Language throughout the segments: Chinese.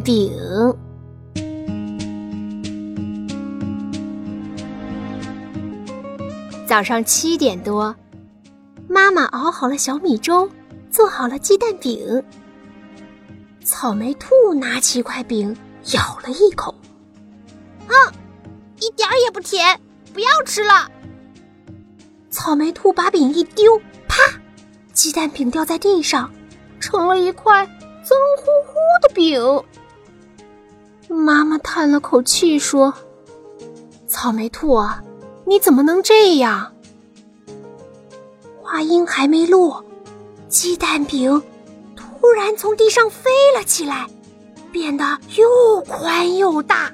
饼。早上七点多，妈妈熬好了小米粥，做好了鸡蛋饼。草莓兔拿起一块饼，咬了一口，啊，一点儿也不甜，不要吃了。草莓兔把饼一丢，啪，鸡蛋饼掉在地上，成了一块脏乎乎的饼。妈妈叹了口气说：“草莓兔啊。”你怎么能这样？话音还没落，鸡蛋饼突然从地上飞了起来，变得又宽又大。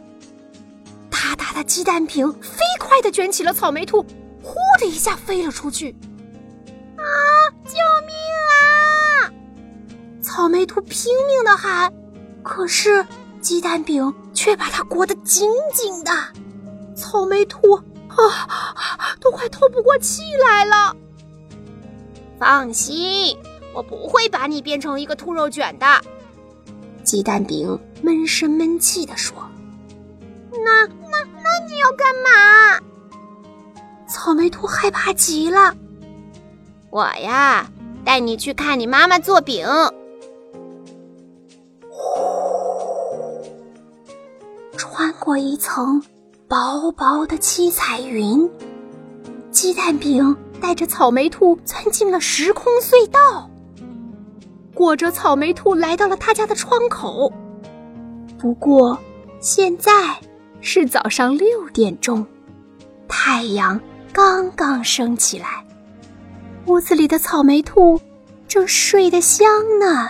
大大的鸡蛋饼飞快的卷起了草莓兔，呼的一下飞了出去。啊！救命啊！草莓兔拼命的喊，可是鸡蛋饼却把它裹得紧紧的。草莓兔。啊，都快透不过气来了。放心，我不会把你变成一个兔肉卷的。鸡蛋饼闷声闷气地说：“那那那你要干嘛？”草莓兔害怕极了。我呀，带你去看你妈妈做饼。过一层。薄薄的七彩云，鸡蛋饼带着草莓兔钻进了时空隧道，裹着草莓兔来到了他家的窗口。不过，现在是早上六点钟，太阳刚刚升起来，屋子里的草莓兔正睡得香呢。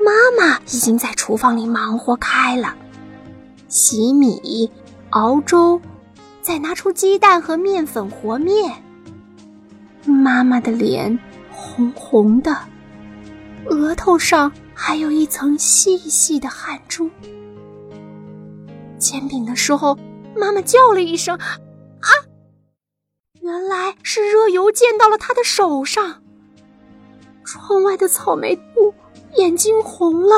妈妈已经在厨房里忙活开了，洗米。熬粥，再拿出鸡蛋和面粉和面。妈妈的脸红红的，额头上还有一层细细的汗珠。煎饼的时候，妈妈叫了一声：“啊！”原来是热油溅到了她的手上。窗外的草莓兔眼睛红了。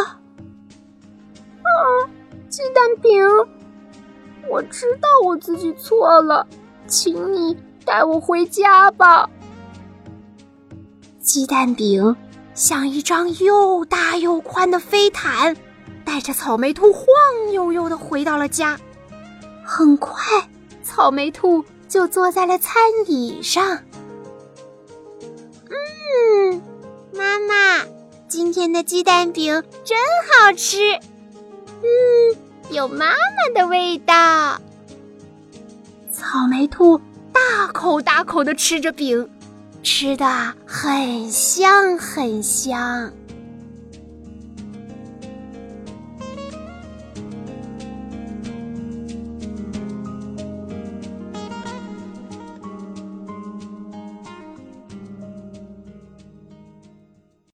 啊，鸡蛋饼。我知道我自己错了，请你带我回家吧。鸡蛋饼像一张又大又宽的飞毯，带着草莓兔晃悠悠的回到了家。很快，草莓兔就坐在了餐椅上。嗯，妈妈，今天的鸡蛋饼真好吃。有妈妈的味道。草莓兔大口大口的吃着饼，吃的很香很香。